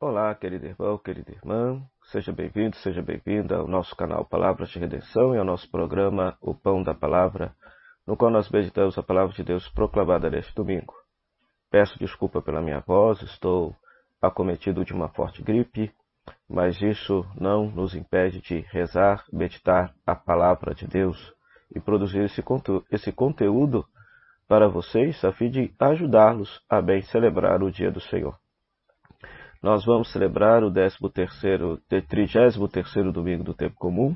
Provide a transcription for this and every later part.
Olá, querido irmão, querida irmã, seja bem-vindo, seja bem-vinda ao nosso canal Palavras de Redenção e ao nosso programa O Pão da Palavra, no qual nós meditamos a palavra de Deus proclamada neste domingo. Peço desculpa pela minha voz, estou acometido de uma forte gripe, mas isso não nos impede de rezar, meditar a palavra de Deus e produzir esse, conteúdo, esse conteúdo para vocês a fim de ajudá-los a bem celebrar o dia do Senhor. Nós vamos celebrar o 13º, 33º domingo do tempo comum,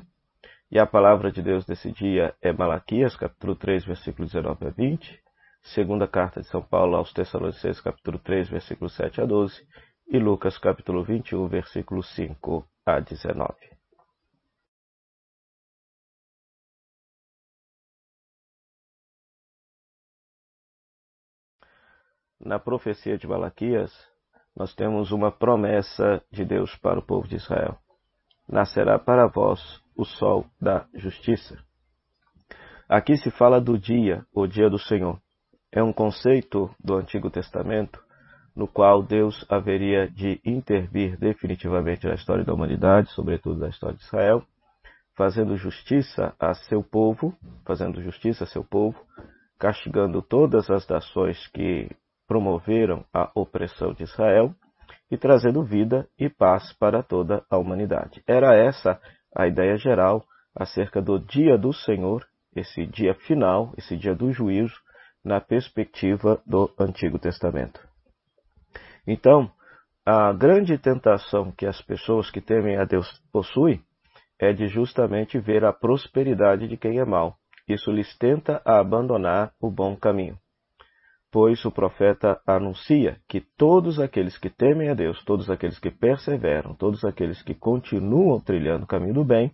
e a palavra de Deus desse dia é Malaquias, capítulo 3, versículo 19 a 20, segunda carta de São Paulo aos Tessalonicenses, capítulo 3, versículo 7 a 12, e Lucas, capítulo 21, versículo 5 a 19. Na profecia de Malaquias, nós temos uma promessa de Deus para o povo de Israel. Nascerá para vós o sol da justiça. Aqui se fala do dia, o dia do Senhor. É um conceito do Antigo Testamento no qual Deus haveria de intervir definitivamente na história da humanidade, sobretudo na história de Israel, fazendo justiça a seu povo, fazendo justiça a seu povo, castigando todas as nações que promoveram a opressão de Israel e trazendo vida e paz para toda a humanidade. Era essa a ideia geral acerca do dia do Senhor, esse dia final, esse dia do juízo, na perspectiva do Antigo Testamento. Então, a grande tentação que as pessoas que temem a Deus possuem é de justamente ver a prosperidade de quem é mau. Isso lhes tenta a abandonar o bom caminho pois o profeta anuncia que todos aqueles que temem a Deus, todos aqueles que perseveram, todos aqueles que continuam trilhando o caminho do bem,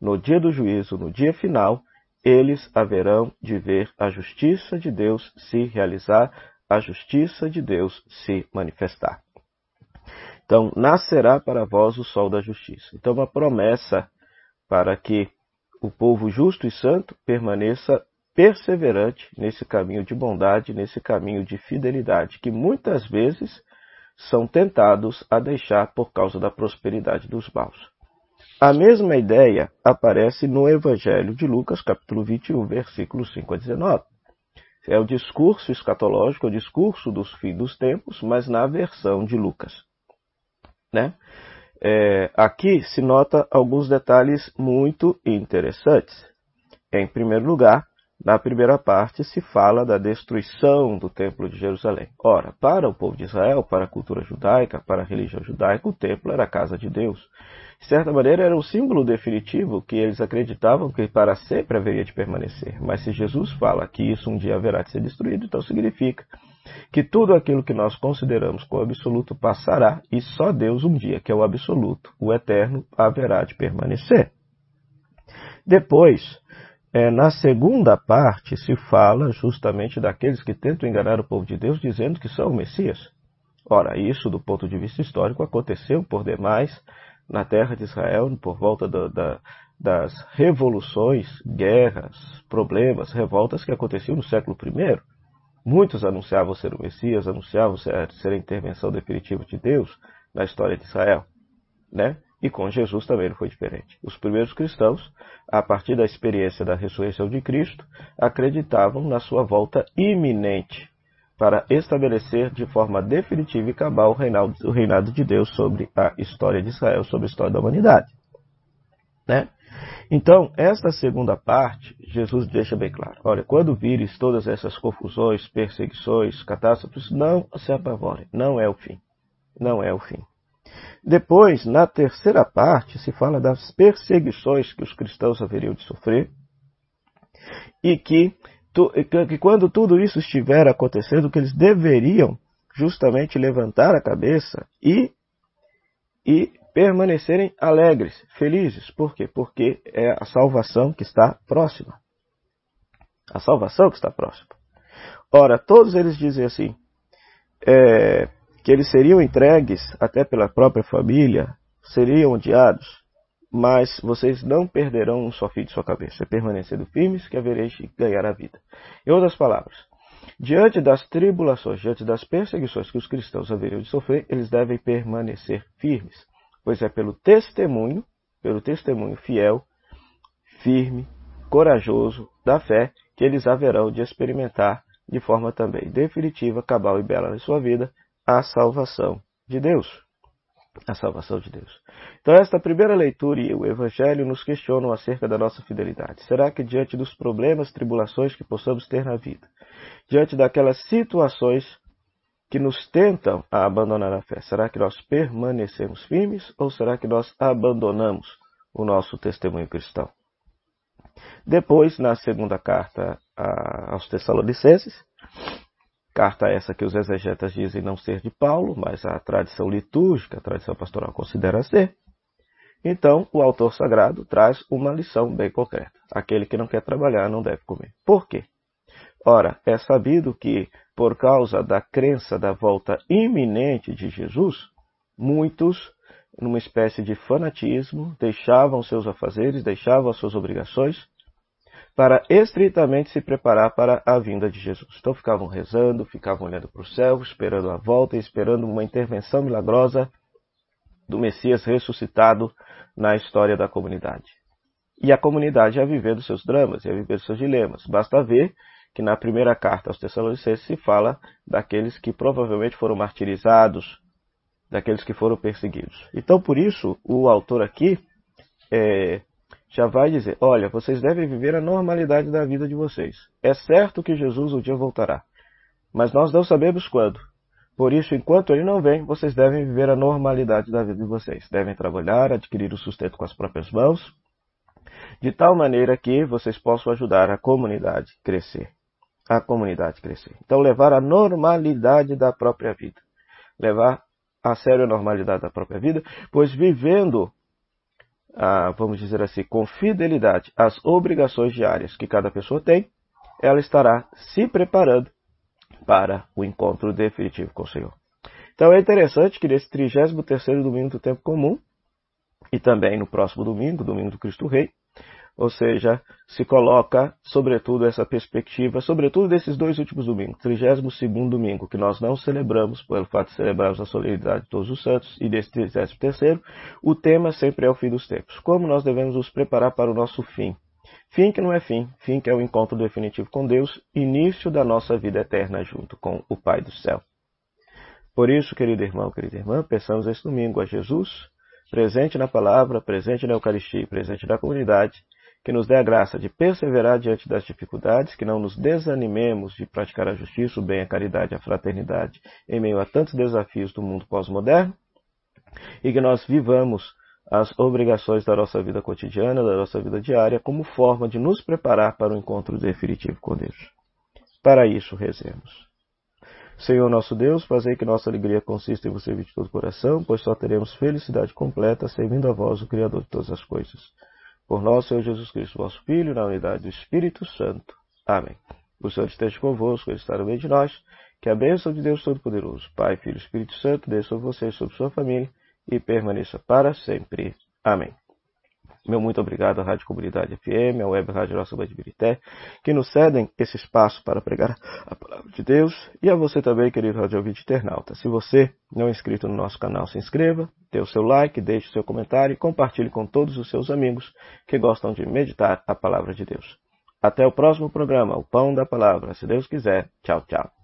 no dia do juízo, no dia final, eles haverão de ver a justiça de Deus se realizar, a justiça de Deus se manifestar. Então, nascerá para vós o sol da justiça. Então, uma promessa para que o povo justo e santo permaneça perseverante nesse caminho de bondade, nesse caminho de fidelidade, que muitas vezes são tentados a deixar por causa da prosperidade dos maus. A mesma ideia aparece no Evangelho de Lucas, capítulo 21, versículos 5 a 19. É o discurso escatológico, o discurso dos fins dos tempos, mas na versão de Lucas. Né? É, aqui se nota alguns detalhes muito interessantes. Em primeiro lugar, na primeira parte se fala da destruição do Templo de Jerusalém. Ora, para o povo de Israel, para a cultura judaica, para a religião judaica, o templo era a casa de Deus. De certa maneira, era o símbolo definitivo que eles acreditavam que para sempre haveria de permanecer. Mas se Jesus fala que isso um dia haverá de ser destruído, então significa que tudo aquilo que nós consideramos como absoluto passará e só Deus um dia, que é o absoluto, o eterno, haverá de permanecer. Depois, é, na segunda parte se fala justamente daqueles que tentam enganar o povo de Deus dizendo que são o Messias. Ora, isso do ponto de vista histórico aconteceu por demais na terra de Israel por volta do, da, das revoluções, guerras, problemas, revoltas que aconteciam no século I. Muitos anunciavam ser o Messias, anunciavam ser, ser a intervenção definitiva de Deus na história de Israel. Né? E com Jesus também não foi diferente. Os primeiros cristãos, a partir da experiência da ressurreição de Cristo, acreditavam na sua volta iminente para estabelecer de forma definitiva e cabal o reinado, de Deus sobre a história de Israel, sobre a história da humanidade. Né? Então, esta segunda parte, Jesus deixa bem claro: olha, quando vires todas essas confusões, perseguições, catástrofes, não se apavorem, não é o fim. Não é o fim. Depois, na terceira parte, se fala das perseguições que os cristãos haveriam de sofrer e que, que quando tudo isso estiver acontecendo, que eles deveriam justamente levantar a cabeça e, e permanecerem alegres, felizes. Por quê? Porque é a salvação que está próxima. A salvação que está próxima. Ora, todos eles dizem assim, é, que eles seriam entregues até pela própria família, seriam odiados, mas vocês não perderão um só fio de sua cabeça, permanecendo firmes que havereis de ganhar a vida. Em outras palavras, Diante das tribulações, diante das perseguições que os cristãos haveriam de sofrer, eles devem permanecer firmes, pois é pelo testemunho, pelo testemunho fiel, firme, corajoso da fé que eles haverão de experimentar de forma também definitiva, cabal e bela na sua vida a salvação de Deus. A salvação de Deus. Então, esta primeira leitura e o Evangelho nos questionam acerca da nossa fidelidade. Será que diante dos problemas, tribulações que possamos ter na vida, diante daquelas situações que nos tentam a abandonar a fé, será que nós permanecemos firmes ou será que nós abandonamos o nosso testemunho cristão? Depois, na segunda carta aos Tessalonicenses, carta essa que os exegetas dizem não ser de Paulo, mas a tradição litúrgica, a tradição pastoral considera ser. Então, o autor sagrado traz uma lição bem concreta. Aquele que não quer trabalhar não deve comer. Por quê? Ora, é sabido que, por causa da crença da volta iminente de Jesus, muitos, numa espécie de fanatismo, deixavam seus afazeres, deixavam as suas obrigações para estritamente se preparar para a vinda de Jesus. Então ficavam rezando, ficavam olhando para o céu, esperando a volta esperando uma intervenção milagrosa do Messias ressuscitado na história da comunidade. E a comunidade ia vivendo seus dramas, ia vivendo seus dilemas. Basta ver que na primeira carta aos Tessalonicenses se fala daqueles que provavelmente foram martirizados, daqueles que foram perseguidos. Então, por isso, o autor aqui é, já vai dizer: olha, vocês devem viver a normalidade da vida de vocês. É certo que Jesus um dia voltará, mas nós não sabemos quando. Por isso, enquanto ele não vem, vocês devem viver a normalidade da vida de vocês. Devem trabalhar, adquirir o sustento com as próprias mãos, de tal maneira que vocês possam ajudar a comunidade a crescer. A comunidade crescer. Então, levar a normalidade da própria vida. Levar a sério a normalidade da própria vida, pois vivendo ah, vamos dizer assim, com fidelidade às obrigações diárias que cada pessoa tem, ela estará se preparando para o encontro definitivo com o Senhor. Então é interessante que nesse 33º domingo do tempo comum, e também no próximo domingo, domingo do Cristo Rei, ou seja, se coloca, sobretudo, essa perspectiva, sobretudo desses dois últimos domingos, 32 domingo, que nós não celebramos, pelo fato de celebrarmos a solenidade de todos os santos, e desse 33 o tema sempre é o fim dos tempos. Como nós devemos nos preparar para o nosso fim? Fim que não é fim, fim que é o encontro definitivo com Deus, início da nossa vida eterna junto com o Pai do céu. Por isso, querido irmão, querida irmã, peçamos esse domingo a Jesus, presente na palavra, presente na Eucaristia, presente na comunidade, que nos dê a graça de perseverar diante das dificuldades, que não nos desanimemos de praticar a justiça, o bem, a caridade, a fraternidade, em meio a tantos desafios do mundo pós-moderno, e que nós vivamos as obrigações da nossa vida cotidiana, da nossa vida diária, como forma de nos preparar para o encontro definitivo com Deus. Para isso, rezemos. Senhor nosso Deus, fazei que nossa alegria consista em você de todo o coração, pois só teremos felicidade completa servindo a vós, o Criador de todas as coisas. Por nosso Senhor Jesus Cristo, vosso Filho, na unidade do Espírito Santo. Amém. O Senhor esteja convosco, está no meio de nós. Que a bênção de Deus Todo-Poderoso, Pai, Filho e Espírito Santo, desça sobre você e sobre sua família e permaneça para sempre. Amém. Meu muito obrigado à Rádio Comunidade FM, à Web Rádio Nossa Mãe de Birité, que nos cedem esse espaço para pregar a palavra de Deus, e a você também, querido rádio ouvinte internauta. Se você não é inscrito no nosso canal, se inscreva, dê o seu like, deixe o seu comentário e compartilhe com todos os seus amigos que gostam de meditar a palavra de Deus. Até o próximo programa, o Pão da Palavra. Se Deus quiser. Tchau, tchau.